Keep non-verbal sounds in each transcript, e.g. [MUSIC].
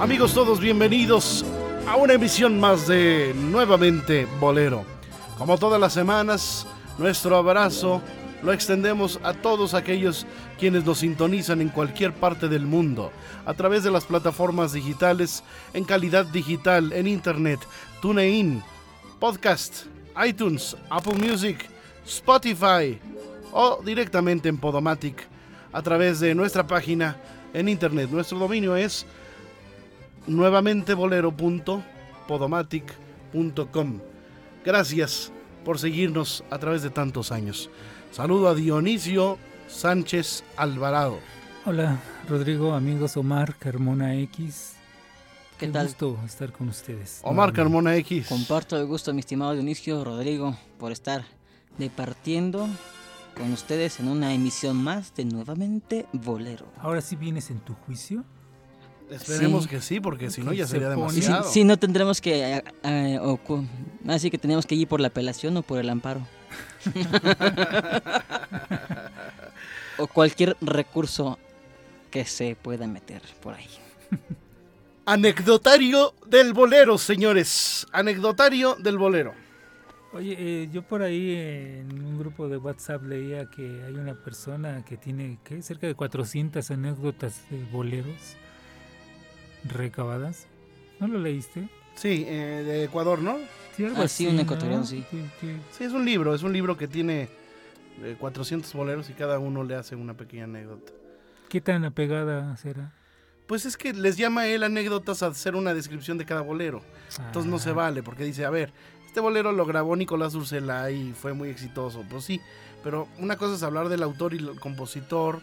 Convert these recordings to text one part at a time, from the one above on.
Amigos todos, bienvenidos a una emisión más de Nuevamente Bolero. Como todas las semanas, nuestro abrazo lo extendemos a todos aquellos quienes nos sintonizan en cualquier parte del mundo, a través de las plataformas digitales, en calidad digital, en internet, TuneIn, podcast, iTunes, Apple Music, Spotify o directamente en Podomatic a través de nuestra página en internet. Nuestro dominio es nuevamente bolero.podomatic.com. Gracias por seguirnos a través de tantos años. Saludo a Dionisio Sánchez Alvarado. Hola, Rodrigo, amigos Omar Carmona X. ¿Qué Qué tal? gusto estar con ustedes. Omar. Carmona X. Comparto el gusto, mi estimado Dionisio Rodrigo, por estar departiendo con ustedes en una emisión más de Nuevamente Bolero. Ahora sí vienes en tu juicio. Esperemos Sí. que sí, porque si no Se ya sería demasiado. sí, no tendremos que... eh, eh, ocu- así que tenemos que ir por la apelación o por el amparo. [LAUGHS] o cualquier recurso que se pueda meter por ahí. Anecdotario del bolero, señores. Anecdotario del bolero. Oye, eh, yo por ahí en un grupo de WhatsApp leía que hay una persona que tiene ¿qué? cerca de 400 anécdotas de boleros recabadas. ¿No lo leíste? Sí, eh, de Ecuador, ¿no? Sí, algo Ah, sí, un ¿no? ecuatoriano, sí. Sí, es un libro, es un libro que tiene eh, 400 boleros y cada uno le hace una pequeña anécdota. ¿Qué tan apegada será? Pues es que les llama él anécdotas a hacer una descripción de cada bolero. Entonces no se Ah, vale, porque dice, a ver, este bolero lo grabó Nicolás Urselay y fue muy exitoso. Pues sí, pero una cosa es hablar del autor y el compositor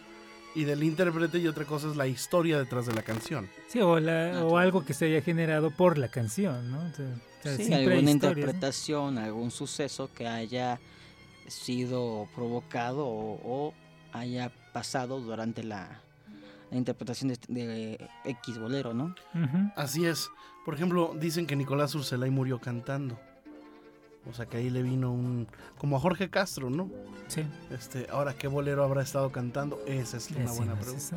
y del intérprete y otra cosa es la historia detrás de la canción. Sí, o, la- Ah, o algo que se haya generado por la canción, ¿no? O sea, Sí, alguna interpretación, algún suceso que haya sido provocado o, o haya pasado durante la, la interpretación de, de X bolero, ¿no? Así es. Por ejemplo, dicen que Nicolás Urselay murió cantando. O sea que ahí le vino un... como a Jorge Castro, ¿no? Sí. Este, ahora, ¿qué bolero habrá estado cantando? Esa es una buena pregunta. eso.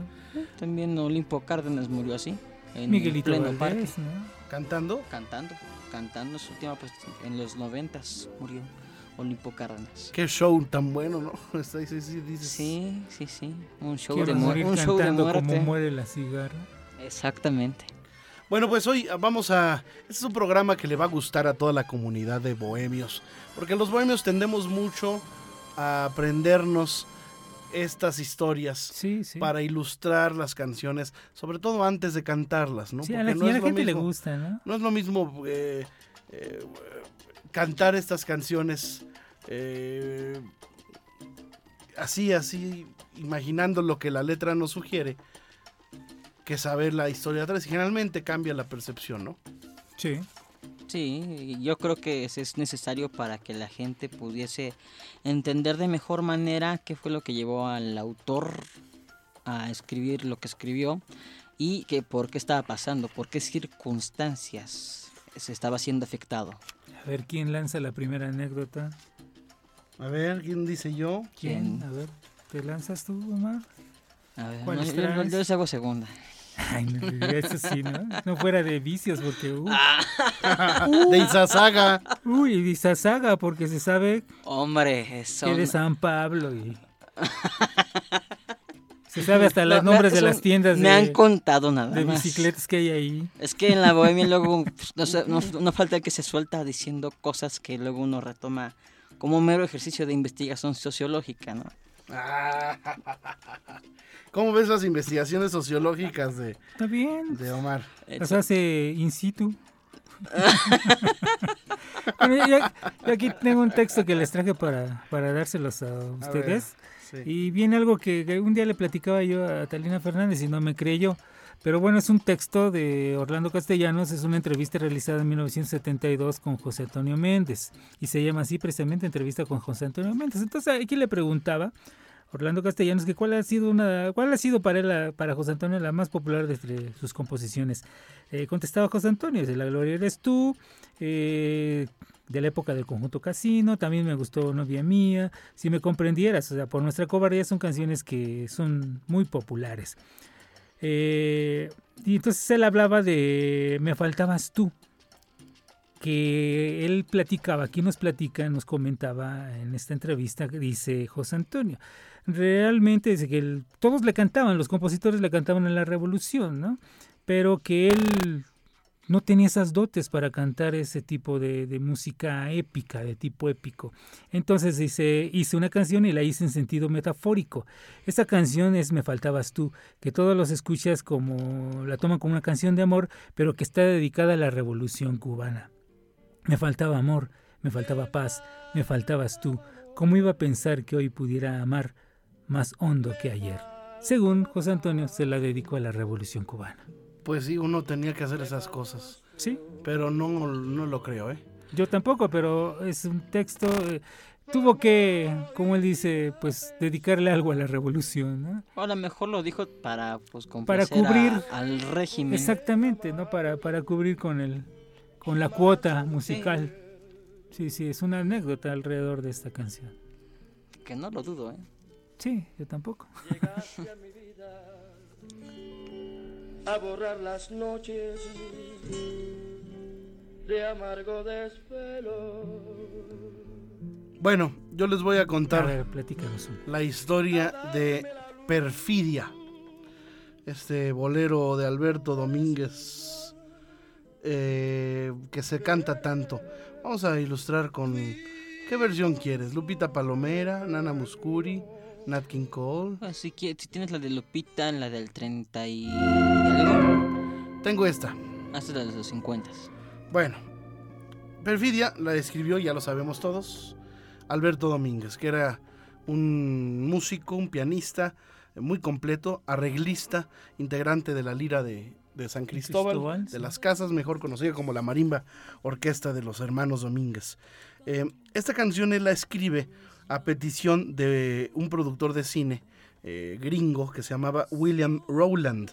También Olimpo Cárdenas murió así, en Miguelito pleno parque, ¿no? ¿Cantando? cantando, cantando su última pues, en los noventas murió Olimpo Cárdenas. Qué show tan bueno, ¿no? [LAUGHS] Sí, sí, dices- Sí, sí, sí, un show Quiero de mu- morir un show de cantando como muerte. muere la cigarra. Exactamente. Bueno, pues hoy vamos a... Este es un programa que le va a gustar a toda la comunidad de bohemios. Porque los bohemios tendemos mucho a aprendernos estas historias Sí, sí. para ilustrar las canciones, sobre todo antes de cantarlas, ¿no? Sí, a la, no a gente le gusta, ¿no? No es lo mismo eh, eh, cantar estas canciones eh, así, así, imaginando lo que la letra nos sugiere, que saber la historia atrás. Y generalmente cambia la percepción, ¿no? Sí. Sí, yo creo que es- es necesario para que la gente pudiese entender de mejor manera qué fue lo que llevó al autor a escribir lo que escribió y que por qué estaba pasando, por qué circunstancias se estaba siendo afectado. A ver, ¿quién lanza la primera anécdota? A ver, ¿quién dice yo? ¿Quién? ¿Quién? A ver, ¿te lanzas tú, Omar? A ver, ¿Cuál no, yo, yo les hago segunda. Ay, no, eso sí, ¿no? No fuera de vicios, porque... Uh, [LAUGHS] De Izazaga. uy, y Saga, porque se sabe Hombre, eso. que de San Pablo y... [LAUGHS] Se sabe hasta los No, nombres de las tiendas Me han de, contado nada de más. bicicletas que hay ahí. Es que en la bohemia [LAUGHS] luego pues, no, sé, no- no falta el que se suelta diciendo cosas que luego uno retoma como un mero ejercicio de investigación sociológica, ¿no? [LAUGHS] ¿Cómo ves las investigaciones sociológicas de, Está bien. de Omar? Las hace in situ. [LAUGHS] Bueno, yo, aquí tengo un texto que les traje para, para dárselos a ustedes. Y viene algo que, un día le platicaba yo a Talina Fernández y no me creyó. Pero bueno, es un texto de Orlando Castellanos, es una entrevista realizada en 1972 con José Antonio Méndez. Y se llama así precisamente entrevista con José Antonio Méndez. Entonces aquí le preguntaba Orlando Castellanos que cuál ha sido una cuál ha sido para él para José Antonio la más popular de sus composiciones. Eh, contestaba José Antonio, de La Gloria eres tú, eh, de la época del conjunto Casino, también me gustó Novia Mía, Si me comprendieras, o sea, por nuestra cobardía son canciones que son muy populares. Eh, y entonces él hablaba de Me faltabas tú, que él platicaba, aquí nos platica, nos comentaba en esta entrevista, dice José Antonio, realmente dice que todos le cantaban, los compositores le cantaban en la revolución, ¿no? Pero que él no tenía esas dotes para cantar ese tipo de, música épica, de tipo épico. Entonces dice, hice una canción y la hice en sentido metafórico. Esa canción es Me faltabas tú, que todos los escuchas como la toman como una canción de amor, pero que está dedicada a la revolución cubana. Me faltaba amor, me faltaba paz, me faltabas tú. ¿Cómo iba a pensar que hoy pudiera amar más hondo que ayer? Según José Antonio, se la dedicó a la revolución cubana pues sí, uno tenía que hacer esas cosas. Sí. Pero no, no lo creo, ¿eh? Yo tampoco, pero es un texto... Eh, tuvo que, como él dice, pues dedicarle algo a la revolución, ¿no? Ahora mejor lo dijo para pues para cubrir al régimen. Exactamente, ¿no? Para, para cubrir con el con la cuota musical. Sí. sí, sí, es una anécdota alrededor de esta canción. Que no lo dudo, ¿eh? Sí, yo tampoco. A borrar las noches de amargo desvelo. Bueno, yo les voy a contar la historia de Perfidia, este bolero de Alberto Domínguez eh, que se canta tanto. Vamos a ilustrar con qué versión quieres, Lupita Palomera, Nana Muscuri. Nat King Cole. Ah, si, tienes la de Lupita, la del 30 y Tengo esta. Hasta ah, la de los 50. Bueno, Perfidia la escribió, ya lo sabemos todos, Alberto Domínguez, que era un músico, un pianista muy completo, arreglista, integrante de la lira de, San Cristóbal, de las casas, mejor conocida como la Marimba Orquesta de los Hermanos Domínguez. Eh, esta canción él la escribe a petición de un productor de cine eh, gringo que se llamaba William Rowland.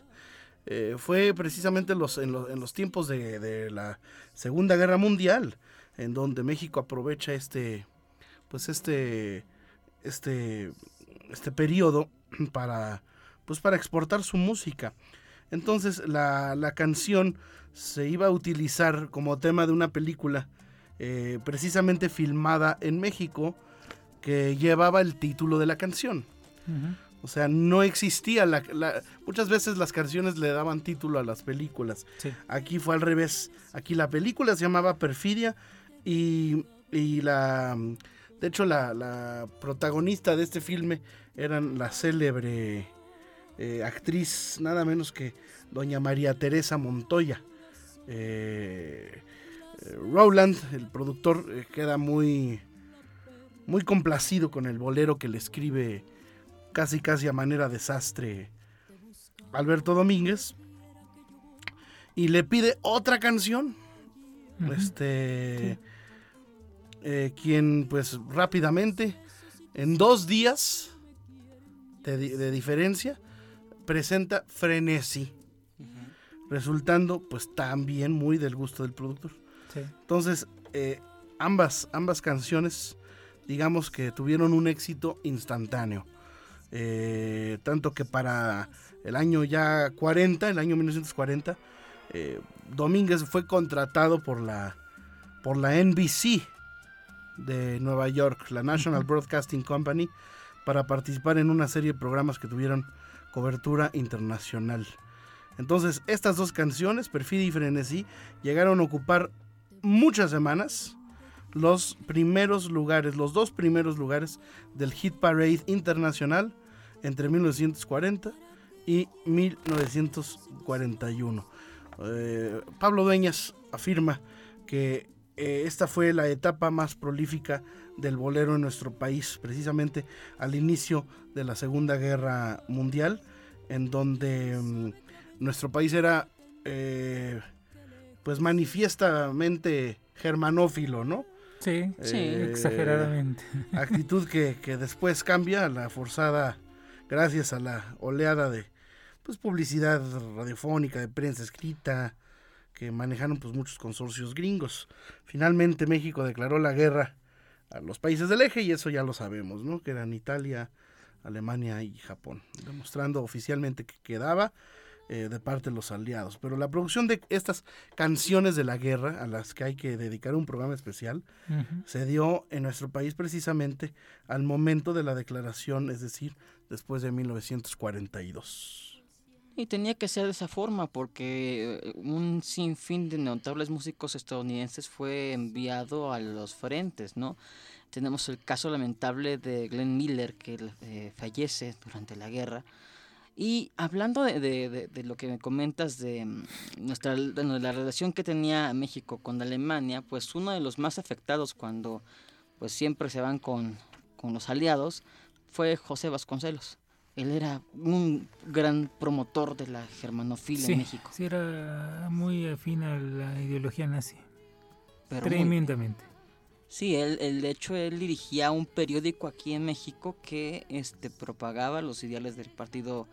Eh, fue precisamente los, en, los tiempos de, la Segunda Guerra Mundial, en donde México aprovecha este, pues este, este, este periodo para, pues para exportar su música. Entonces la, la canción se iba a utilizar como tema de una película eh, precisamente filmada en México que llevaba el título de la canción. O sea, no existía la, Muchas veces las canciones le daban título a las películas. Aquí fue al revés. Aquí la película se llamaba Perfidia y, la... De hecho, la, protagonista de este filme eran la célebre eh, actriz, nada menos que doña María Teresa Montoya. Eh, eh, Rowland, el productor, queda muy muy complacido con el bolero que le escribe casi casi a manera desastre Alberto Domínguez y le pide otra canción. Este eh, quien pues rápidamente en dos días de, diferencia presenta Frenesí, resultando pues también muy del gusto del productor. Entonces eh, ambas ambas canciones digamos que tuvieron un éxito instantáneo. Eh, tanto que para el año ya 40, el año 1940, eh, Domínguez fue contratado por la, por la NBC de Nueva York, la National Broadcasting Company, para participar en una serie de programas que tuvieron cobertura internacional. Entonces, estas dos canciones, Perfidia y Frenesí, llegaron a ocupar muchas semanas los primeros lugares, los dos primeros lugares del Hit Parade Internacional entre 1940 y 1941. Eh, Pablo Dueñas afirma que eh, esta fue la etapa más prolífica del bolero en nuestro país, precisamente al inicio de la Segunda Guerra Mundial, en donde mm, nuestro país era eh, pues manifiestamente germanófilo, ¿no? Sí, sí, eh, exageradamente. [LAUGHS] Actitud que, que, después cambia, la forzada, gracias a la oleada de pues, publicidad radiofónica, de prensa escrita, que manejaron pues, muchos consorcios gringos. Finalmente México declaró la guerra a los países del eje y eso ya lo sabemos, ¿no? Que eran Italia, Alemania y Japón, demostrando oficialmente que quedaba eh, de parte de los aliados. Pero la producción de estas canciones de la guerra, a las que hay que dedicar un programa especial, se dio en nuestro país precisamente al momento de la declaración, es decir, después de 1942. Y tenía que ser de esa forma porque eh, un sinfín de notables músicos estadounidenses fue enviado a los frentes, ¿no? Tenemos el caso lamentable de Glenn Miller que eh, fallece durante la guerra y hablando de, lo que me comentas de mm, nuestra la relación que tenía México con Alemania, pues uno de los más afectados cuando pues siempre se van con, los aliados fue José Vasconcelos. Él era un gran promotor de la germanofilia en México. Sí, era muy afín a la ideología nazi. Tremendamente. Sí, él, él, de hecho él dirigía un periódico aquí en México que este propagaba los ideales del partido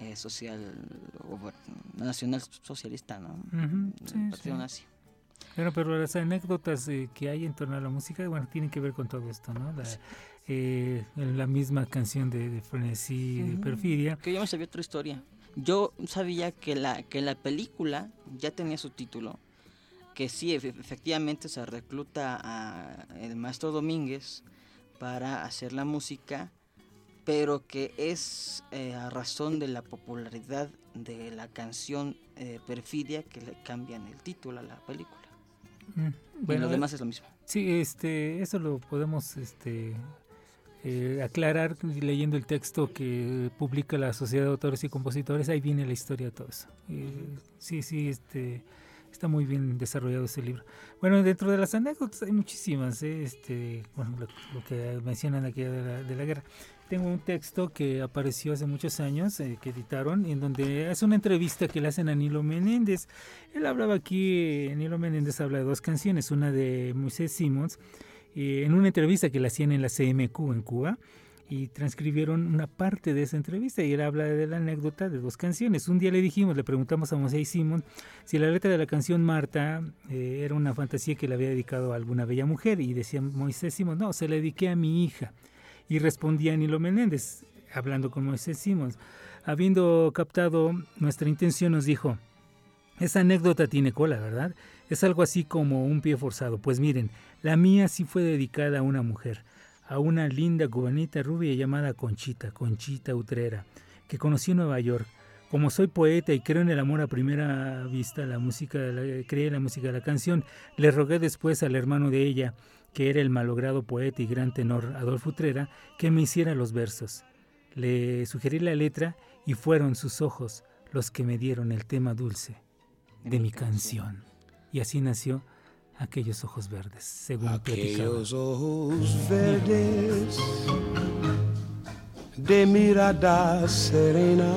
eh, social nacional socialista, ¿no? partido nazi. Bueno, pero las anécdotas que hay en torno a la música, bueno, tienen que ver con todo esto, ¿no? La, eh, la misma canción de, de Frenesí, de Perfidia. Que yo me sabía otra historia. Yo sabía que la, que la película ya tenía su título, que sí, efectivamente se recluta a el maestro Domínguez para hacer la música, pero que es eh, a razón de la popularidad de la canción eh, Perfidia que le cambian el título a la película. Mm, bueno, y lo demás es lo mismo. Sí, este, eso lo podemos este, eh, aclarar leyendo el texto que publica la Sociedad de Autores y Compositores. Ahí viene la historia de todo eso. sí, sí, este Está muy bien desarrollado ese libro. Bueno, dentro de las anécdotas hay muchísimas, ¿eh? este, bueno, lo, que mencionan aquí de la, guerra. Tengo un texto que apareció hace muchos años, eh, que editaron, en donde es una entrevista que le hacen a Nilo Menéndez. Él hablaba aquí, Nilo Menéndez habla de dos canciones, una de Moisés Simons, eh, en una entrevista que le hacían en la CMQ en Cuba, y transcribieron una parte de esa entrevista y él habla de la anécdota de dos canciones. Un día le dijimos, le preguntamos a Moisés Simón si la letra de la canción Marta eh, era una fantasía que le había dedicado a alguna bella mujer y decía Moisés Simón, no, se la dediqué a mi hija. Y respondía Nilo Menéndez, hablando con Moisés Simón, habiendo captado nuestra intención, nos dijo, esa anécdota tiene cola, ¿verdad? Es algo así como un pie forzado. Pues miren, la mía sí fue dedicada a una mujer a una linda cubanita rubia llamada Conchita, Conchita Utrera, que conocí en Nueva York. Como soy poeta y creo en el amor a primera vista, la música, creé en la música de la canción, le rogué después al hermano de ella, que era el malogrado poeta y gran tenor Adolfo Utrera, que me hiciera los versos. Le sugerí la letra y fueron sus ojos los que me dieron el tema dulce de mi canción. Y así nació aquellos ojos verdes, según Aquellos ojos verdes de mirada serena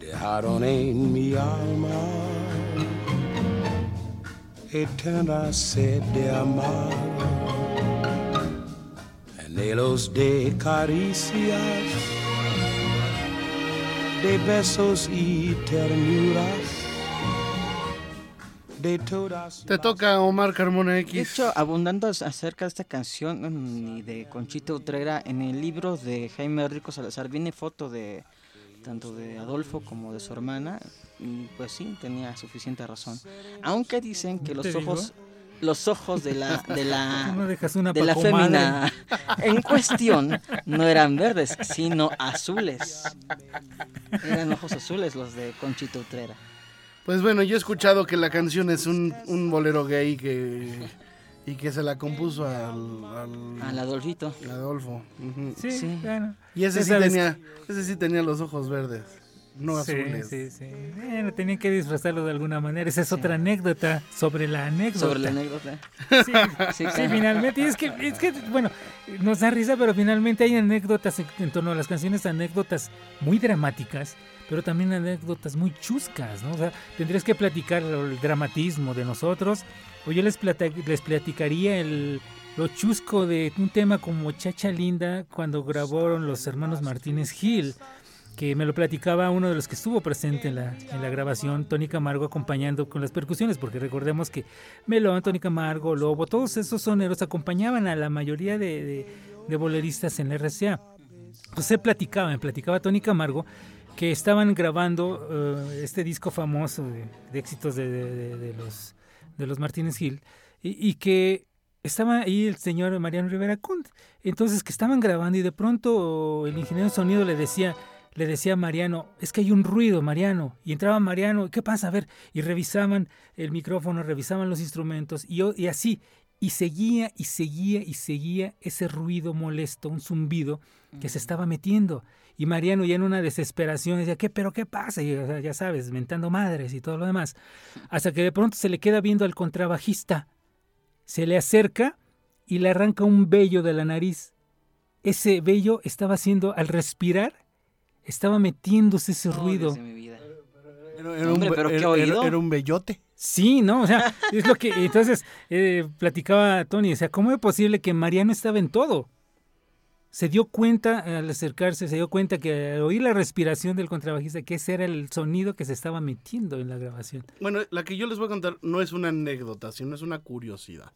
dejaron en mi alma eterna sed de amar, anhelos de caricias, de besos y ternuras te toca Omar Carmona X. De hecho, abundando acerca de esta canción mm, y de Conchita Utrera, en el libro de Jaime Rico Salazar viene foto de tanto de Adolfo como de su hermana, y pues sí, tenía suficiente razón. Aunque dicen que los ojos los ojos de la de la [LAUGHS] de la fémina en cuestión no eran verdes, sino azules. Eran ojos azules los de Conchita Utrera. Pues bueno, yo he escuchado que la canción es un, un bolero gay que y que se la compuso al, al, Adolfito. Adolfo. Sí, sí. Y ese sí, tenía, ese sí tenía los ojos verdes. no Sí, azules. sí, sí. Bueno, tenían que disfrazarlo de alguna manera. Esa es otra anécdota sobre la anécdota. Sobre la anécdota. Sí, Sí, sí, claro. finalmente. Y es que, es que, bueno, nos da risa, pero finalmente hay anécdotas en, en torno a las canciones, anécdotas muy dramáticas, pero también anécdotas muy chuscas, ¿no? O sea, tendrías que platicar el dramatismo de nosotros, o yo les, plata- les platicaría el, lo chusco de un tema como Chacha Linda cuando grabaron los hermanos Martínez Gil que me lo platicaba uno de los que estuvo presente en la, en la grabación, Tony Camargo acompañando con las percusiones, porque recordemos que Melón, Tony Camargo, Lobo, todos esos soneros acompañaban a la mayoría de, de- de boleristas en la RCA. Él platicaba, me platicaba Tony Camargo, que estaban grabando eh, este disco famoso de, éxitos de, los, de los Martínez Gil, y, que estaba ahí el señor Mariano Rivera Conde. Entonces que estaban grabando y de pronto el ingeniero de sonido le decía, le decía a Mariano, es que hay un ruido, Mariano. Y entraba Mariano, ¿qué pasa? A ver, y revisaban el micrófono, revisaban los instrumentos, y así, y seguía y seguía y seguía ese ruido molesto, un zumbido que se estaba metiendo. Y Mariano ya en una desesperación decía, ¿qué, pero qué pasa? Y, o sea, ya sabes, mentando madres y todo lo demás. Hasta que de pronto se le queda viendo al contrabajista, se le acerca y le arranca un vello de la nariz. Ese vello estaba haciendo, al respirar, estaba metiéndose ese Oh, ruido. Mi vida. Era, Hombre, un, pero qué era- oído. era- era un bellote. Sí, ¿no? O sea, [LAUGHS] es lo que. Entonces, eh, platicaba Tony, o sea, ¿cómo es posible que Mariano estaba en todo? Se dio cuenta al acercarse, se dio cuenta que al oír la respiración del contrabajista, que ese era el sonido que se estaba metiendo en la grabación. Bueno, la que yo les voy a contar no es una anécdota, sino es una curiosidad.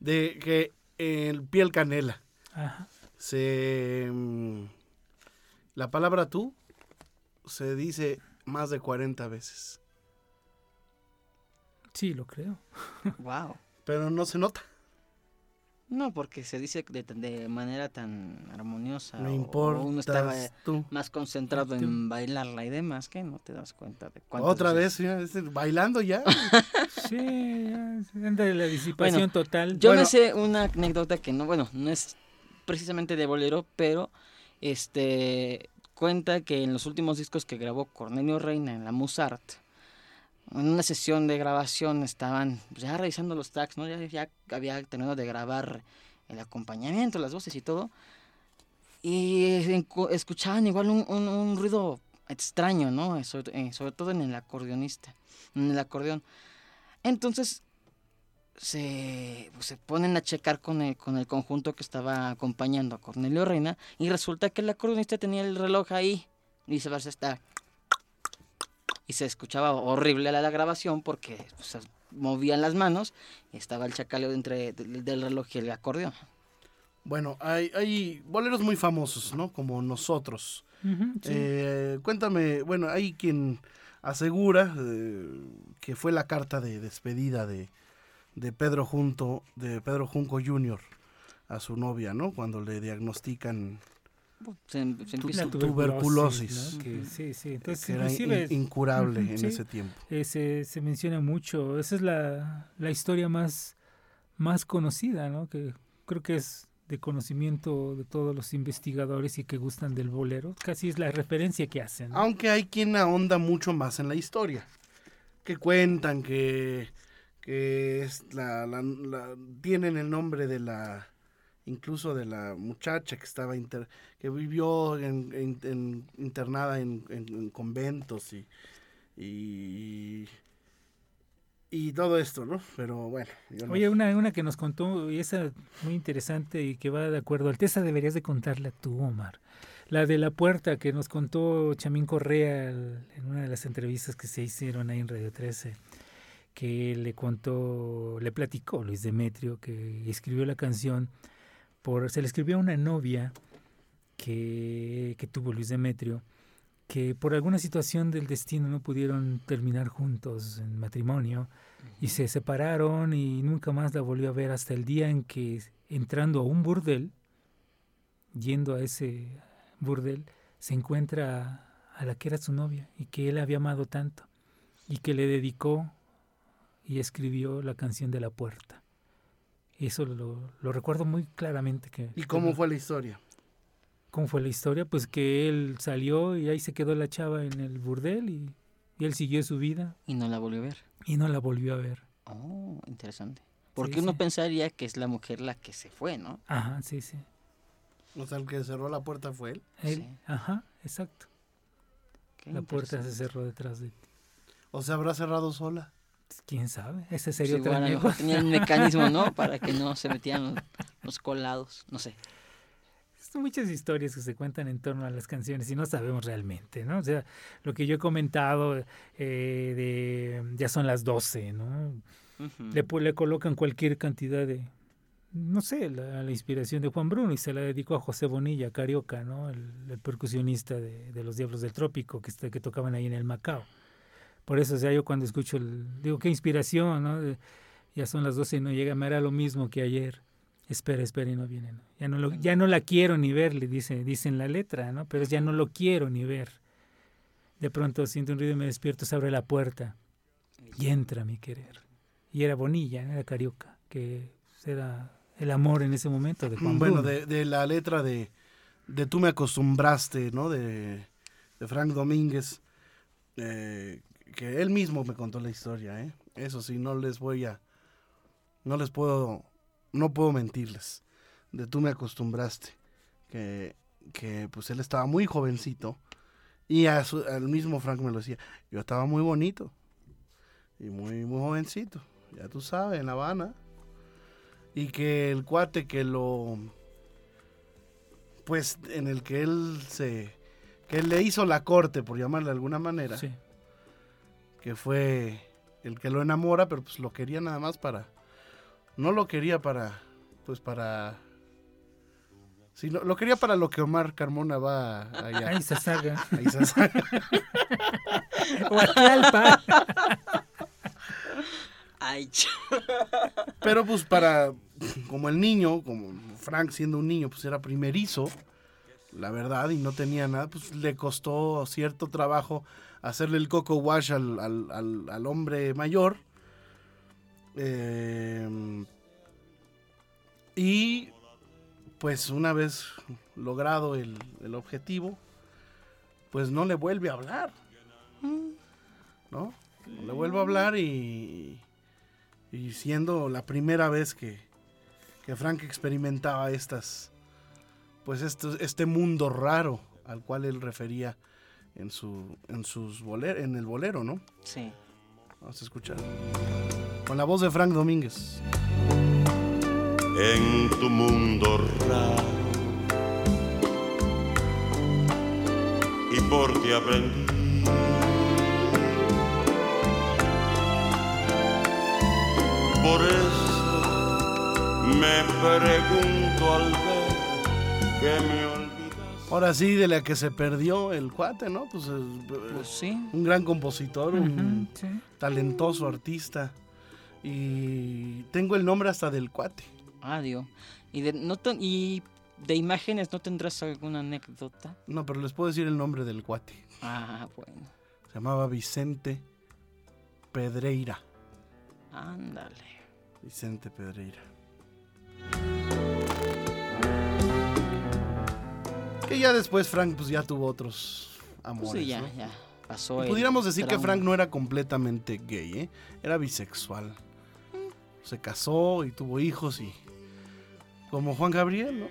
De que el piel canela Ajá. se. mm, La palabra tú se dice más de 40 veces, Sí, lo creo. [LAUGHS] Wow. pero no se nota. No, porque se dice de, de manera tan armoniosa. No importa. Uno estaba tú. más concentrado en bailarla y demás que no te das cuenta de cuántas Otra vez, veces- bailando ya. [LAUGHS] Sí, ya, la disipación Bueno, total. Yo Bueno. me sé una anécdota que no, bueno, no es precisamente de bolero, pero este cuenta que en los últimos discos que grabó Cornelio Reina en la Musart, en una sesión de grabación estaban ya revisando los tracks, ¿no? Ya, ya había terminado de grabar el acompañamiento, las voces y todo. Y escuchaban igual un, un- ruido extraño, ¿no? Sobre, eh, sobre todo en el acordeonista, en el acordeón. Entonces se, pues, se ponen a checar con el, con el conjunto que estaba acompañando a Cornelio Reina y resulta que el acordeonista tenía el reloj ahí y viceversa está y se escuchaba horrible la, la grabación porque se movían las manos y estaba el chacaleo entre del, del reloj y el acordeón. Bueno, hay, hay boleros muy famosos, ¿no? Como nosotros. Sí. Eh, cuéntame, bueno, hay quien asegura eh, que fue la carta de despedida de, de Pedro Junto, de Pedro Junco Jr. a su novia, ¿no? Cuando le diagnostican Se, em- se empieza- La tuberculosis. ¿no? Que, sí, sí. Entonces, que era in- incurable en sí. ese tiempo. eh, se, se menciona mucho. Esa es la, la historia más, más conocida, ¿no? Que creo que es de conocimiento de todos los investigadores y que gustan del bolero. Casi es la referencia que hacen. ¿no? Aunque hay quien ahonda mucho más en la historia. Que cuentan que, que es la, la- la- tienen el nombre de la incluso de la muchacha que estaba inter- que vivió en, en- en- internada en, en- en conventos y, y y todo esto, ¿no? Pero bueno, yo Oye, una, una que nos contó, y esa muy interesante y que va de acuerdo al Tesa, deberías de contarla tú, Omar. La de la puerta que nos contó Chamín Correa en una de las entrevistas que se hicieron ahí en Radio 13, que le contó, le platicó Luis Demetrio, que escribió la canción, por, se le escribió a una novia que, que tuvo Luis Demetrio, que por alguna situación del destino no pudieron terminar juntos en matrimonio y se separaron y nunca más la volvió a ver hasta el día en que entrando a un burdel, yendo a ese burdel, se encuentra a la que era su novia y que él había amado tanto y que le dedicó y escribió la canción de la puerta. Eso lo, lo recuerdo muy claramente que... ¿Y cómo fue la historia? ¿Cómo fue la historia? Pues que él salió y ahí se quedó la chava en el burdel y, él siguió su vida. Y no la volvió a ver. Y no la volvió a ver. Oh, interesante. Porque uno pensaría que es la mujer la que se fue, ¿no? Ajá, sí, sí. O sea, el que cerró la puerta fue él. Él, ajá, exacto. la puerta se cerró detrás de ti. ¿O se habrá cerrado sola? ¿Quién sabe? Ese sería otro a lo mejor tenía el mecanismo, ¿no? [LAUGHS] Para que no se metieran los colados, no sé son muchas historias que se cuentan en torno a las canciones y no sabemos realmente, ¿no? O sea, lo que yo he comentado eh, de ya son las 12, ¿no? le, le, colocan cualquier cantidad de, no sé, la, inspiración de Juan Bruno y se la dedicó a José Bonilla, Carioca, ¿no? El, percusionista de, los Diablos del Trópico que, que tocaban ahí en el Macao. Por eso, o sea, yo cuando escucho, el, digo, qué inspiración, ¿no? ya son las 12 y no llega, me era lo mismo que ayer espera, espera y no viene. Ya, no lo, ya no la quiero ni ver, le dice, dice en la letra, ¿no? Pero ya no lo quiero ni ver. De pronto siento un ruido y me despierto, se abre la puerta y entra mi querer. Y era Bonilla, era Carioca, que era el amor en ese momento de Juan Bueno, de, la letra de, de Tú me acostumbraste, ¿no? De, de Frank Domínguez, eh, que él mismo me contó la historia, ¿eh? Eso sí, no les voy a, no les puedo no puedo mentirles, de tú me acostumbraste, que, que pues él estaba muy jovencito y a al mismo Frank me lo decía, yo estaba muy bonito y muy, muy jovencito, ya tú sabes, en La Habana, y que el cuate que lo, pues en el que él se, que él le hizo la corte, por llamarle de alguna manera, que fue el que lo enamora, pero pues lo quería nada más para no lo quería para, pues para... sino lo quería para lo que Omar Carmona va allá. Ahí se saga. [LAUGHS] Ahí se saga. [LAUGHS] Ay, Pero pues para, como el niño, como Frank siendo un niño, pues era primerizo, la verdad, y no tenía nada, pues le costó cierto trabajo hacerle el coco wash al, al, al hombre mayor Em, y pues una vez logrado el, objetivo, pues no le vuelve a hablar. ¿No? No le vuelve a hablar y, y siendo la primera vez que, que Frank experimentaba estas, pues este, este mundo raro al cual él refería en su en sus en el bolero, ¿no? Sí. Vamos a escuchar con la voz de Frank Domínguez. En tu mundo raro y por ti aprendí. Por eso me pregunto al ver que me. Ahora sí, de la que se perdió el cuate, ¿no? Pues, pues sí. un gran compositor, un talentoso artista. Y tengo el nombre hasta del cuate. Ah, Dios. ¿Y de, no y de imágenes no tendrás alguna anécdota? No, pero les puedo decir el nombre del cuate. Ah, bueno. Se llamaba Vicente Pedreira. Ándale. Vicente Pedreira. Que ya después Frank pues ya tuvo otros amores. sí, ya, ya. Pasó pudiéramos decir que Frank no era completamente gay, ¿eh? Era bisexual se casó y tuvo hijos y como Juan Gabriel, ¿no?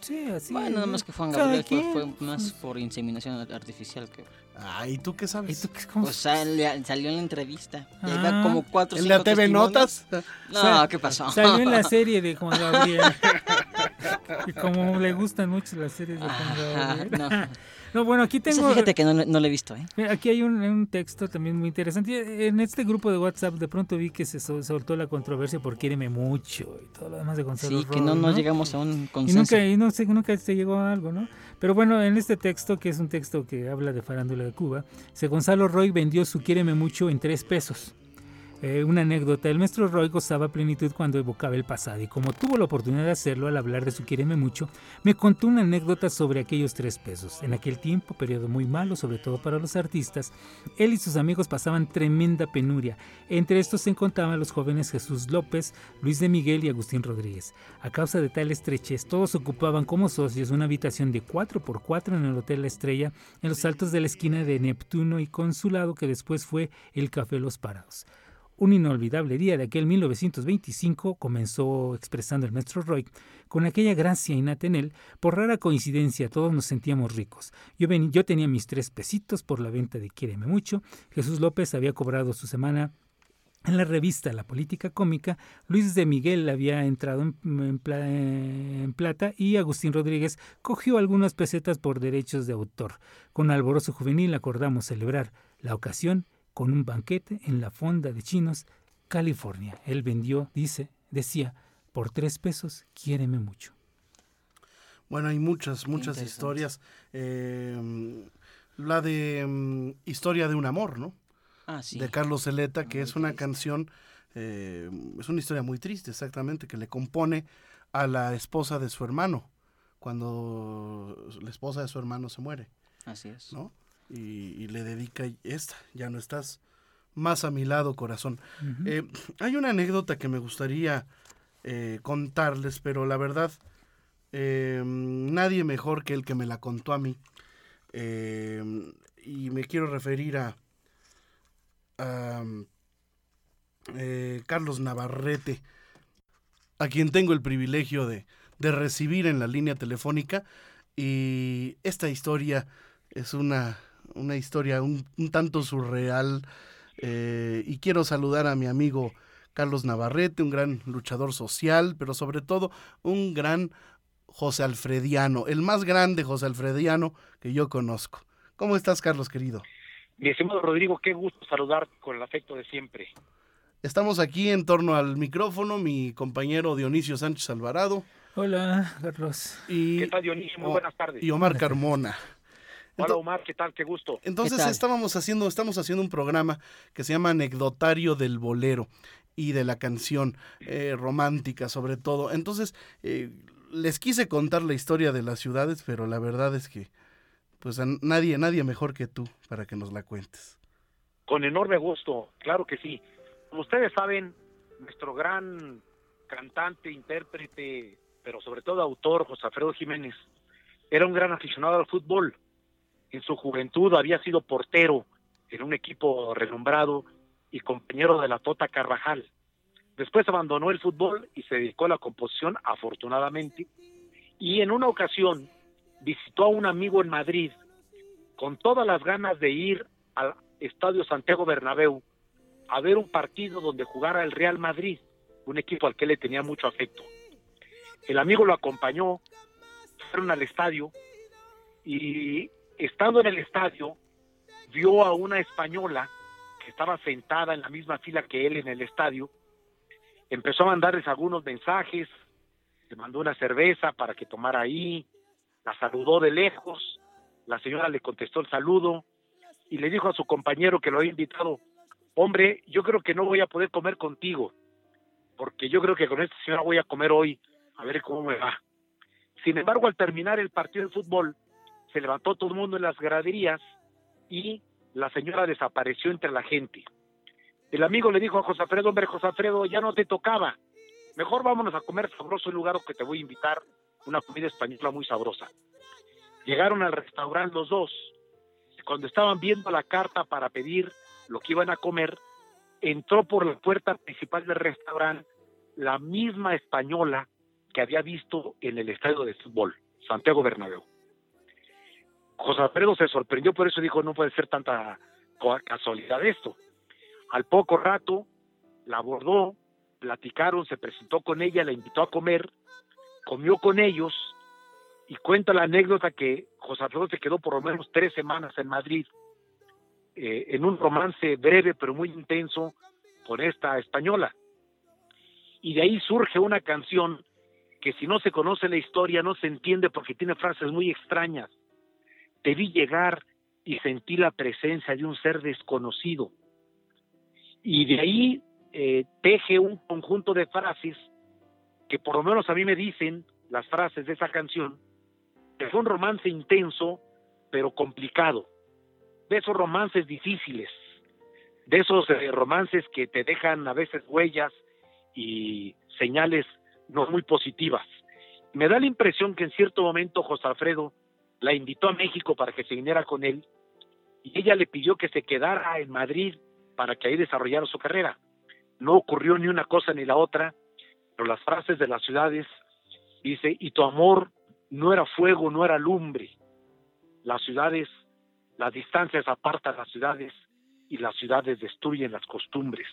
Sí, así. Bueno, nada más que Juan Gabriel fue, más por inseminación artificial que. Ah, ¿y tú qué sabes? ¿Y tú qué, cómo? Pues salió en la entrevista. Ah, como cuatro ¿En la TV Notas? No, ¿qué pasó? Salió en la [LAUGHS] serie de Juan Gabriel. [LAUGHS] [LAUGHS] y como le gustan mucho las series de Gabriel. no. [LAUGHS] No, bueno, aquí tengo... fíjate que no, no lo he visto, ¿eh? Aquí hay un, texto también muy interesante. En este grupo de WhatsApp de pronto vi que se soltó la controversia por Quíreme Mucho y todo lo demás de Gonzalo Sí, que no, no, llegamos a un consenso. Y nunca, y no sé, nunca se llegó a algo, ¿no? Pero bueno, en este texto, que es un texto que habla de farándula de Cuba, se Gonzalo Roy vendió su Quíreme Mucho en tres pesos. Eh, una anécdota, el maestro Roy gozaba plenitud cuando evocaba el pasado y como tuvo la oportunidad de hacerlo al hablar de su Quiereme mucho, me contó una anécdota sobre aquellos tres pesos. En aquel tiempo, periodo muy malo, sobre todo para los artistas, él y sus amigos pasaban tremenda penuria. Entre estos se encontraban los jóvenes Jesús López, Luis de Miguel y Agustín Rodríguez. A causa de tal estrechez, todos ocupaban como socios una habitación de 4x4 en el Hotel La Estrella, en los altos de la esquina de Neptuno y Consulado, que después fue el Café Los Parados. Un inolvidable día de aquel 1925 comenzó expresando el maestro Roy, con aquella gracia innata en él, por rara coincidencia todos nos sentíamos ricos. Yo, tenía mis tres pesitos por la venta de Quiéreme Mucho, Jesús López había cobrado su semana en la revista La Política Cómica, Luis de Miguel había entrado en, en, plata y Agustín Rodríguez cogió algunas pesetas por derechos de autor. Con Alboroso Juvenil acordamos celebrar la ocasión con un banquete en la fonda de chinos, California. Él vendió, dice, decía, por tres pesos, quiéreme mucho. Bueno, hay muchas, muchas historias. Eh, la de mm, Historia de un amor, ¿no? Ah, sí. De Carlos Zeleta, que es una canción, eh, es una historia muy triste, exactamente, que le compone a la esposa de su hermano, cuando la esposa de su hermano se muere. Así es. ¿No? Y, le dedica esta, ya no estás más a mi lado, corazón. Eh, hay una anécdota que me gustaría eh, contarles, pero la verdad, eh, nadie mejor que el que me la contó a mí. y me quiero referir a, a Carlos Navarrete, a quien tengo el privilegio de, de recibir en la línea telefónica. Y esta historia es una una historia un, tanto surreal. Eh, y quiero saludar a mi amigo Carlos Navarrete, un gran luchador social, pero sobre todo un gran José Alfrediano, el más grande José Alfrediano que yo conozco. ¿Cómo estás, Carlos, querido? Mi estimado Rodrigo, qué gusto saludar con el afecto de siempre. Estamos aquí en torno al micrófono, mi compañero Dionisio Sánchez Alvarado. Hola, Carlos. Y, ¿Qué tal, Dionisio? Muy buenas tardes. Y Omar Carmona. Hola Omar, ¿qué tal? Qué gusto. Entonces estábamos haciendo, estamos haciendo un programa que se llama Anecdotario del Bolero y de la canción eh, romántica sobre todo. Entonces, eh, les quise contar la historia de las ciudades, pero la verdad es que pues nadie, nadie mejor que tú para que nos la cuentes. Con enorme gusto, claro que sí. Como ustedes saben, nuestro gran cantante, intérprete, pero sobre todo autor, José Alfredo Jiménez, era un gran aficionado al fútbol en su juventud había sido portero en un equipo renombrado y compañero de la Tota Carvajal. Después abandonó el fútbol y se dedicó a la composición, afortunadamente, y en una ocasión visitó a un amigo en Madrid con todas las ganas de ir al Estadio Santiago Bernabéu a ver un partido donde jugara el Real Madrid, un equipo al que le tenía mucho afecto. El amigo lo acompañó, fueron al estadio y estando en el estadio, vio a una española que estaba sentada en la misma fila que él en el estadio, empezó a mandarles algunos mensajes, le mandó una cerveza para que tomara ahí, la saludó de lejos, la señora le contestó el saludo y le dijo a su compañero que lo había invitado, hombre, yo creo que no voy a poder comer contigo, porque yo creo que con esta señora voy a comer hoy, a ver cómo me va. Sin embargo, al terminar el partido de fútbol, se levantó todo el mundo en las graderías y la señora desapareció entre la gente. El amigo le dijo a José Alfredo, hombre, José Alfredo, ya no te tocaba. Mejor vámonos a comer sabroso el lugar que te voy a invitar, una comida española muy sabrosa. Llegaron al restaurante los dos. Cuando estaban viendo la carta para pedir lo que iban a comer, entró por la puerta principal del restaurante la misma española que había visto en el estadio de fútbol, Santiago Bernabéu. José Alfredo se sorprendió, por eso dijo, no puede ser tanta casualidad esto. Al poco rato la abordó, platicaron, se presentó con ella, la invitó a comer, comió con ellos y cuenta la anécdota que José Alfredo se quedó por lo menos tres semanas en Madrid eh, en un romance breve pero muy intenso con esta española. Y de ahí surge una canción que si no se conoce la historia no se entiende porque tiene frases muy extrañas te vi llegar y sentí la presencia de un ser desconocido. Y de ahí eh, teje un conjunto de frases que por lo menos a mí me dicen las frases de esa canción, que fue un romance intenso, pero complicado, de esos romances difíciles, de esos eh, romances que te dejan a veces huellas y señales no muy positivas. Me da la impresión que en cierto momento José Alfredo la invitó a México para que se viniera con él y ella le pidió que se quedara en Madrid para que ahí desarrollara su carrera. No ocurrió ni una cosa ni la otra, pero las frases de las ciudades dice, y tu amor no era fuego, no era lumbre. Las ciudades, las distancias apartan las ciudades y las ciudades destruyen las costumbres.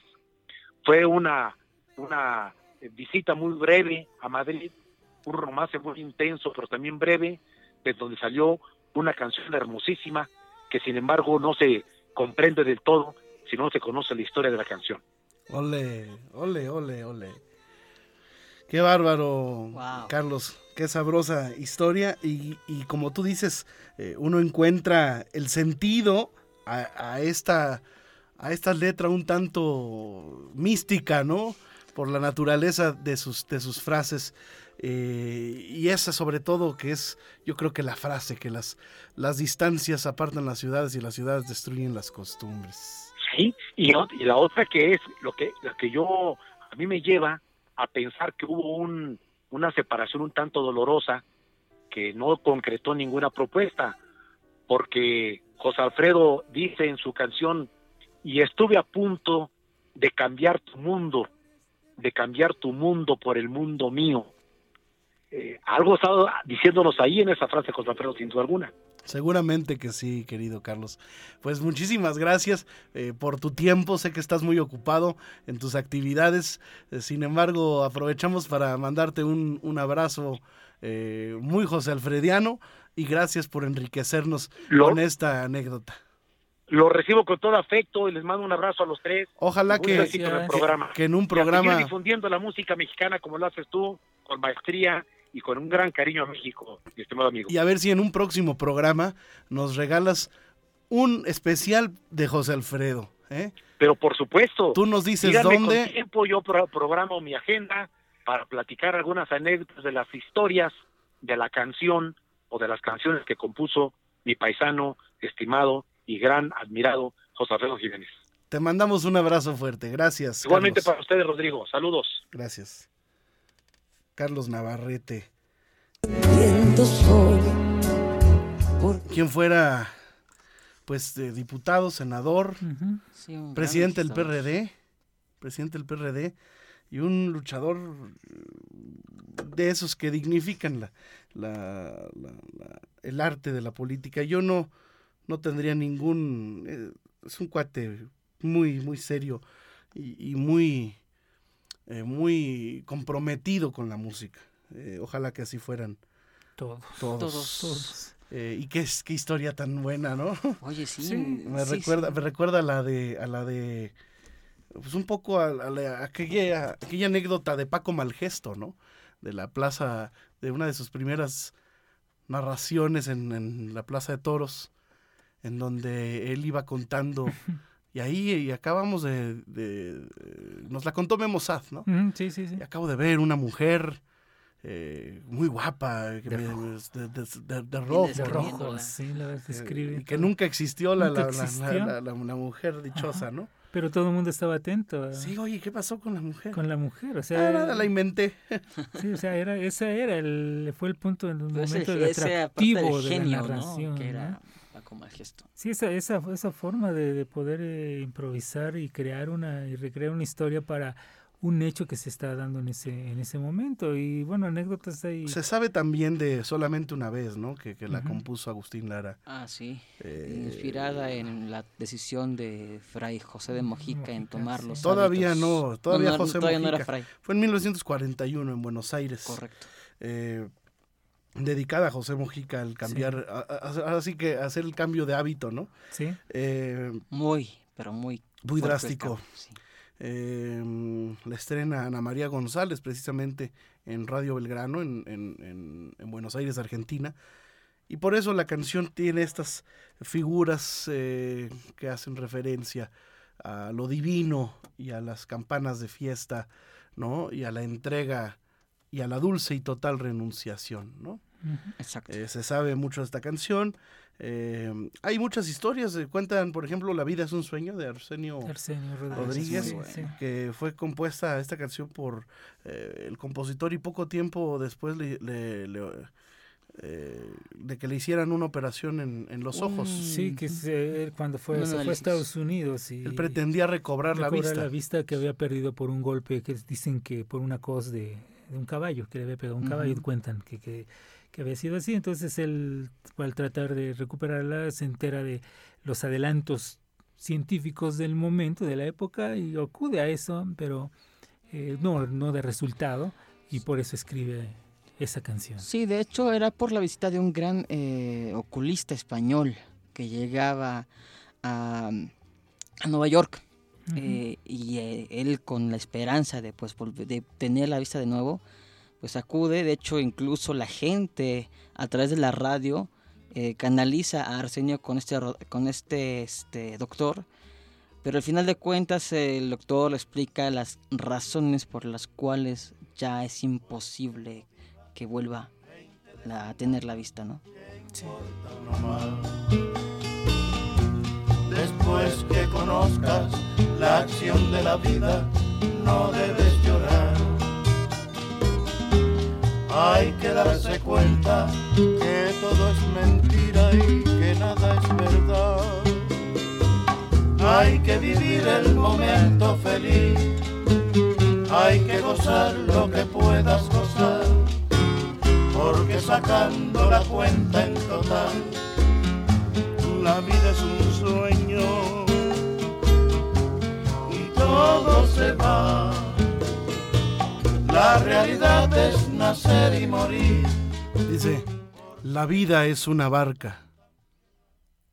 Fue una, una visita muy breve a Madrid, un romance muy intenso, pero también breve, de donde salió una canción hermosísima que sin embargo no se comprende del todo si no se conoce la historia de la canción. Ole, ole, ole, ole. Qué bárbaro, Carlos. Qué sabrosa historia. Y, como tú dices, eh, uno encuentra el sentido a, esta, a esta letra un tanto mística, ¿no? Por la naturaleza de sus, de sus frases. Eh, y esa sobre todo que es, yo creo que la frase, que las, las distancias apartan las ciudades y las ciudades destruyen las costumbres. Sí, y, y la otra que es lo que, lo que yo, a mí me lleva a pensar que hubo un, una separación un tanto dolorosa que no concretó ninguna propuesta, porque José Alfredo dice en su canción, y estuve a punto de cambiar tu mundo, de cambiar tu mundo por el mundo mío. Eh, algo estado diciéndonos ahí en esa frase José Alfredo, sin duda alguna. Seguramente que sí, querido Carlos. Pues muchísimas gracias eh, por tu tiempo. Sé que estás muy ocupado en tus actividades. Eh, sin embargo, aprovechamos para mandarte un, un abrazo muy José Alfrediano y gracias por enriquecernos con esta anécdota. Lo recibo con todo afecto y les mando un abrazo a los tres. Ojalá que, que, en un programa... difundiendo la música mexicana como lo haces tú, con maestría y con un gran cariño a México, mi estimado amigo. Y a ver si en un próximo programa nos regalas un especial de José Alfredo. ¿eh? Pero por supuesto. Tú nos dices dónde. Con tiempo yo programo mi agenda para platicar algunas anécdotas de las historias de la canción o de las canciones que compuso mi paisano, estimado y gran admirado José Alfredo Jiménez. Te mandamos un abrazo fuerte, gracias. Igualmente para ustedes, Rodrigo. Saludos. Gracias. Carlos Navarrete. Quien fuera, pues, diputado, senador, presidente del PRD, presidente del PRD, y un luchador de esos que dignifican la, el arte de la política. Yo no, no tendría ningún... Eh, es un cuate muy, muy serio y muy eh, muy comprometido con la música. Eh, ojalá que así fueran todos. Todos. Eh, y qué, qué historia tan buena, ¿no? [LAUGHS] Oye, sí. me, recuerda, me recuerda a la de, a la de, pues un poco a, aquella, aquella anécdota de Paco Malgesto, ¿no? De la plaza, de una de sus primeras narraciones en, en la Plaza de Toros, en donde él iba contando [LAUGHS] Y ahí y acabamos de, Nos la contó Memo ¿no? sí, sí, sí. Y acabo de ver una mujer eh, muy guapa, de, de, rojo. De rojo, sí, la describe. Eh, y que nunca existió, la, la, mujer dichosa, ¿no? Pero todo el mundo estaba atento. Sí, oye, ¿qué pasó con la mujer? Con la mujer, o sea... Ah, la inventé. [LAUGHS] sí, o sea, era, ese era el, fue el punto, el pues momento de atractivo de la narración. Que era el gesto. Sí, esa, esa, esa forma de, poder eh, improvisar y crear una y recrear una historia para un hecho que se está dando en ese en ese momento. Y bueno anécdotas ahí. Se sabe también de solamente una vez no que, la compuso Agustín Lara. Ah sí. Eh, inspirada en la decisión de Fray José de Mojica, en tomar los todavía no todavía José Mojica no era Fray. fue en 1941 en Buenos Aires. Correcto. Eh, dedicada a José Mojica al cambiar, así que hacer el cambio de hábito, ¿no? Sí. Eh, muy, pero muy. Muy drástico. Eh, la estrena Ana María González precisamente en Radio Belgrano, en, en, en, Buenos Aires, Argentina. Y por eso la canción tiene estas figuras eh, que hacen referencia a lo divino y a las campanas de fiesta, ¿no? Y a la entrega y a la dulce y total renunciación, ¿no? Exacto. Eh, se sabe mucho de esta canción. Eh, hay muchas historias, eh, cuentan, por ejemplo, La vida es un sueño de Arsenio, Arsenio Rodríguez, Rodríguez, sí. que fue compuesta esta canción por eh, el compositor y poco tiempo después le, le- le- eh, de que le hicieran una operación en, en los ojos. Sí, que se- él cuando fue, Un se fue a. Estados Unidos y Él pretendía recobrar la recobrar vista. la vista que había perdido por un golpe que dicen que por una cos de, de un caballo, que le había pegado un caballo, Ujú. cuentan que, que, que había sido así. Entonces él, al tratar de recuperarla, se entera de los adelantos científicos del momento, de la época, y acude a eso, pero eh, no, no de resultado, y por eso escribe esa canción. Sí, de hecho era por la visita de un gran eh, oculista español que llegaba a, a Nueva York. Eh, y eh, él con la esperanza de pues de tener la vista de nuevo pues acude. De hecho incluso la gente a través de la radio eh, canaliza a Arsenio con este con este este doctor. Pero al final de cuentas el doctor le explica las razones por las cuales ya es imposible que vuelva a tener la vista no Después que conozcas la acción de la vida, no debes Hay que darse cuenta que todo es mentira y que nada es verdad. Hay que vivir el momento feliz. Hay que gozar lo que puedas gozar. Porque sacando la cuenta en total, la vida es un sueño y todo se va. La realidad es nacer y morir. Dice, la vida es una barca,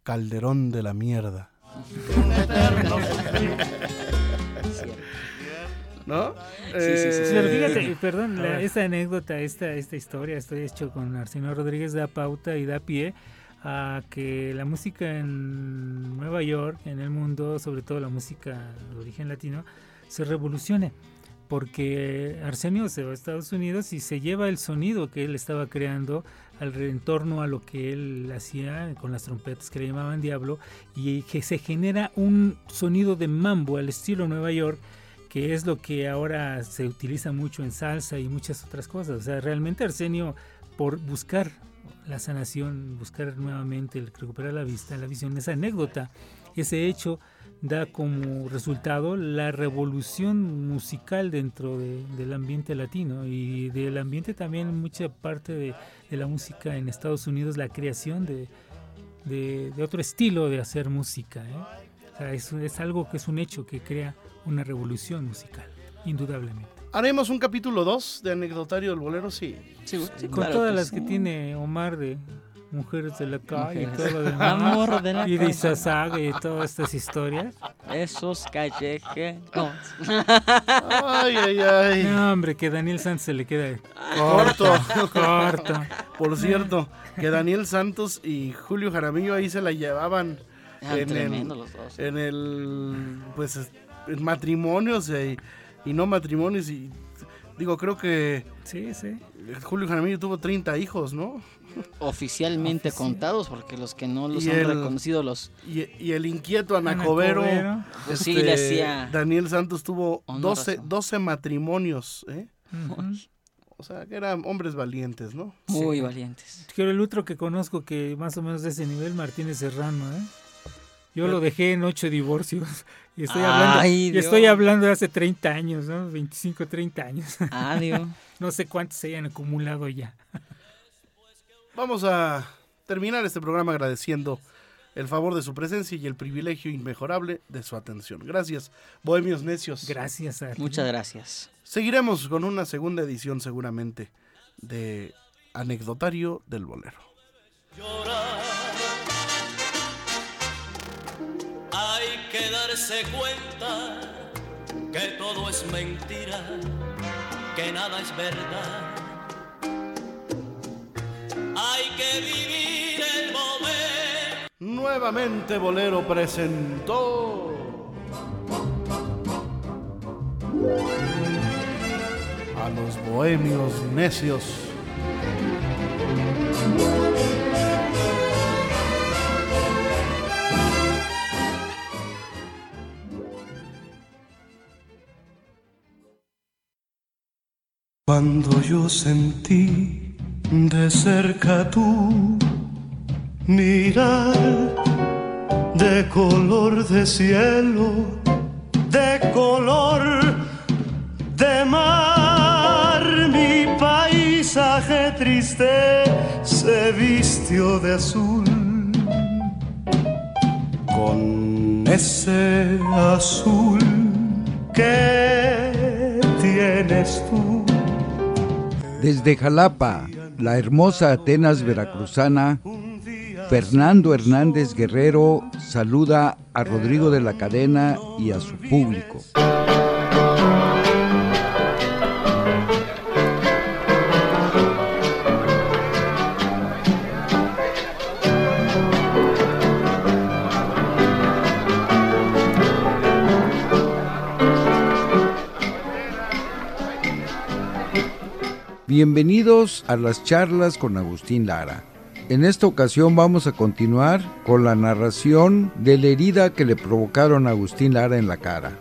calderón de la mierda. Un eterno. [LAUGHS] ¿No? Sí, sí, sí, sí. Pero Eh, fíjate, perdón, la- esta anécdota, esta, esta historia, estoy hecho con Arsenio Rodríguez, da pauta y da pie a que la música en Nueva York, en el mundo, sobre todo la música de origen latino, se revolucione. Porque Arsenio se va a Estados Unidos y se lleva el sonido que él estaba creando al en torno a lo que él hacía con las trompetas que le llamaban Diablo y que se genera un sonido de mambo al estilo Nueva York que es lo que ahora se utiliza mucho en salsa y muchas otras cosas. O sea, realmente Arsenio, por buscar la sanación, buscar nuevamente el recuperar la vista, la visión, esa anécdota, ese hecho da como resultado la revolución musical dentro de- del ambiente latino y del ambiente también mucha parte de, de la música en Estados Unidos, la creación de, de- de otro estilo de hacer música. ¿eh? O sea, es, es algo que es un hecho que crea una revolución musical, indudablemente. ¿Haremos un capítulo 2 de anecdotario del bolero? Sí. Sí, sí, Con claro todas que las sí. que tiene Omar de Mujeres de la Calle y todo lo [LAUGHS] demás. Amor de la y de. Izazaga y todas estas historias. esos callejeros. Ay, ay, ay. No, hombre, que Daniel Santos se le queda Corto. [LAUGHS] corto. Por cierto, que Daniel Santos y Julio Jaramillo ahí se la llevaban Eran en el, los dos. en el pues es- en matrimonios y, y no matrimonios y digo creo que Sí, sí. Julio Jaramillo tuvo 30 hijos, ¿no? Oficialmente Oficial. contados, porque los que no los Y han el- reconocido los Y, y el inquieto Ana Anacobero, Covero. pues sí le hacía Daniel Santos tuvo Honor 12, a su- 12 matrimonios, ¿eh? O sea, que eran hombres valientes, ¿no? muy Sí. valientes. Creo el otro que conozco que más o menos de ese nivel, Martínez Serrano, ¿eh? Yo lo dejé en ocho divorcios. Y estoy hablando, Ay, y estoy Dios. hablando de hace 30 años, ¿no? 25, 30 años. Adiós. [LAUGHS] no sé cuántos se hayan acumulado ya. Vamos a terminar este programa agradeciendo el favor de su presencia y el privilegio inmejorable de su atención. Gracias, Bohemios Necios. Gracias a ti. Muchas gracias. Seguiremos con una segunda edición seguramente de Anecdotario del Bolero. Hay que darse cuenta que todo es mentira, que nada es verdad. Hay que vivir el momento. Nuevamente Bolero presentó A los bohemios necios. Cuando yo sentí de cerca tu mirar de color de cielo, de color de mar, mi paisaje triste se vistió de azul. Con ese azul que tienes tú. Desde Jalapa, la hermosa Atenas veracruzana, Fernando Hernández Guerrero saluda a Rodrigo de la Cadena y a su público. Bienvenidos a las charlas con Agustín Lara. En esta ocasión vamos a continuar con la narración de la herida que le provocaron a Agustín Lara en la cara.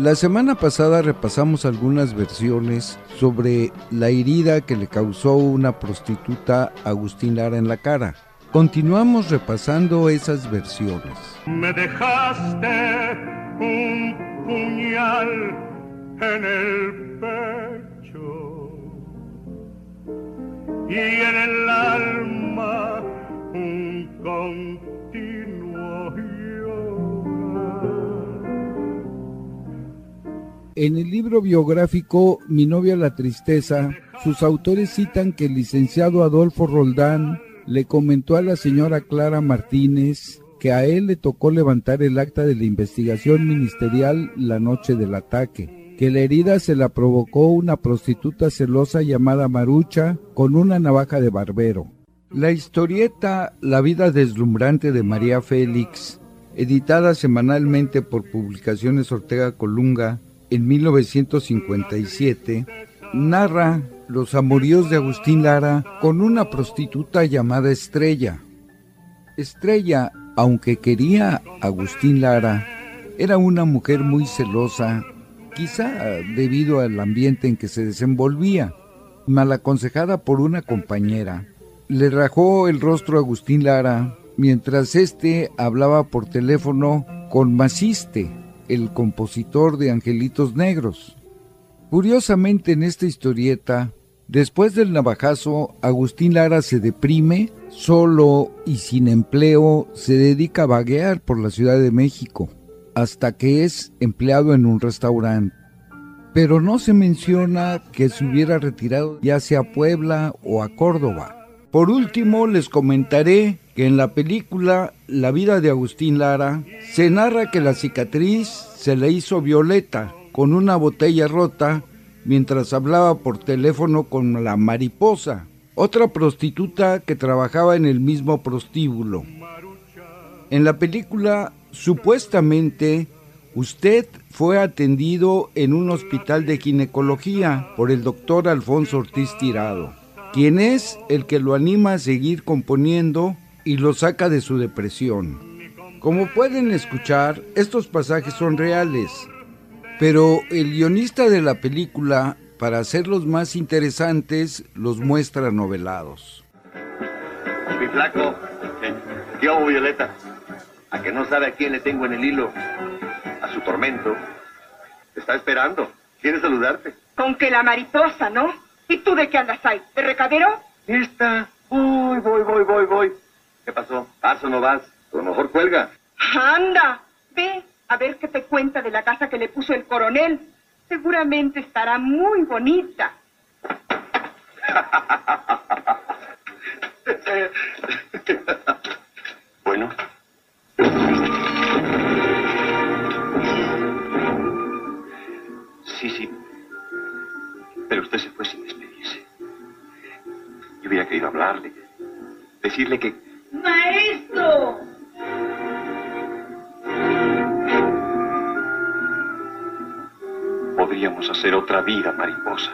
La semana pasada repasamos algunas versiones sobre la herida que le causó una prostituta a Agustín Lara en la cara. Continuamos repasando esas versiones. Me dejaste un puñal en el pecho y en el alma un En el libro biográfico Mi novia la tristeza, sus autores citan que el licenciado Adolfo Roldán le comentó a la señora Clara Martínez que a él le tocó levantar el acta de la investigación ministerial la noche del ataque, que la herida se la provocó una prostituta celosa llamada Marucha con una navaja de barbero. La historieta La vida deslumbrante de María Félix, editada semanalmente por Publicaciones Ortega Colunga, en 1957, narra los amoríos de Agustín Lara con una prostituta llamada Estrella. Estrella, aunque quería a Agustín Lara, era una mujer muy celosa, quizá debido al ambiente en que se desenvolvía. Mal aconsejada por una compañera, le rajó el rostro a Agustín Lara mientras éste hablaba por teléfono con Maciste, el compositor de Angelitos Negros. Curiosamente en esta historieta, después del navajazo, Agustín Lara se deprime, solo y sin empleo, se dedica a vaguear por la Ciudad de México, hasta que es empleado en un restaurante. Pero no se menciona que se hubiera retirado ya sea a Puebla o a Córdoba. Por último, les comentaré que en la película La vida de Agustín Lara se narra que la cicatriz se le hizo violeta con una botella rota mientras hablaba por teléfono con la mariposa, otra prostituta que trabajaba en el mismo prostíbulo. En la película, supuestamente, usted fue atendido en un hospital de ginecología por el doctor Alfonso Ortiz Tirado, quien es el que lo anima a seguir componiendo y lo saca de su depresión. Como pueden escuchar, estos pasajes son reales, pero el guionista de la película, para hacerlos más interesantes, los muestra novelados. Mi flaco, ¿qué hago, Violeta? A que no sabe a quién le tengo en el hilo. A su tormento. Te está esperando. Quiere saludarte. Con que la mariposa, ¿no? ¿Y tú de qué andas ahí? ¿De recadero? Esta. Uy, voy, voy, voy, voy. ¿Qué pasó? ¿Vas o no vas? A lo mejor cuelga. Anda, ve a ver qué te cuenta de la casa que le puso el coronel. Seguramente estará muy bonita. [LAUGHS] ¡Maestro! Podríamos hacer otra vida, mariposa.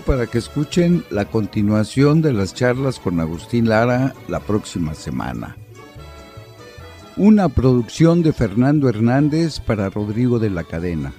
para que escuchen la continuación de las charlas con Agustín Lara la próxima semana. Una producción de Fernando Hernández para Rodrigo de la Cadena.